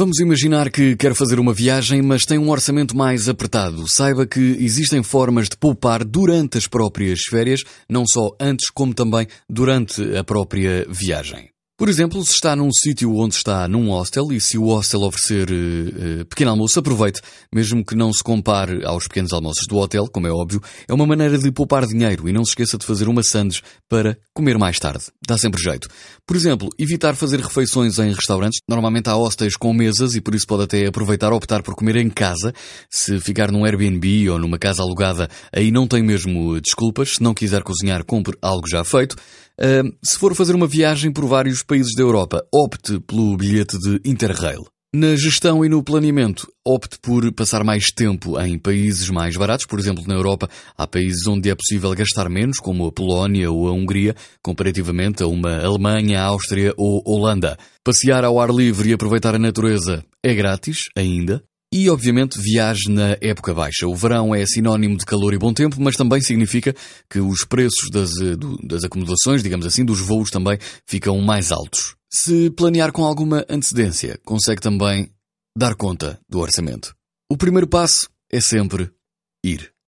Vamos imaginar que quer fazer uma viagem, mas tem um orçamento mais apertado. Saiba que existem formas de poupar durante as próprias férias, não só antes como também durante a própria viagem. Por exemplo, se está num sítio onde está num hostel e se o hostel oferecer uh, uh, pequeno almoço, aproveite, mesmo que não se compare aos pequenos almoços do hotel, como é óbvio, é uma maneira de poupar dinheiro e não se esqueça de fazer uma sandes para comer mais tarde. Dá sempre jeito. Por exemplo, evitar fazer refeições em restaurantes. Normalmente há hostels com mesas e por isso pode até aproveitar optar por comer em casa. Se ficar num Airbnb ou numa casa alugada, aí não tem mesmo desculpas. Se não quiser cozinhar, compre algo já feito. Uh, se for fazer uma viagem por vários países da Europa, opte pelo bilhete de Interrail. Na gestão e no planeamento, opte por passar mais tempo em países mais baratos. Por exemplo, na Europa, há países onde é possível gastar menos, como a Polónia ou a Hungria, comparativamente a uma Alemanha, Áustria ou Holanda. Passear ao ar livre e aproveitar a natureza é grátis, ainda. E, obviamente, viaje na época baixa. O verão é sinónimo de calor e bom tempo, mas também significa que os preços das, eh, das acomodações, digamos assim, dos voos também ficam mais altos. Se planear com alguma antecedência, consegue também dar conta do orçamento. O primeiro passo é sempre ir.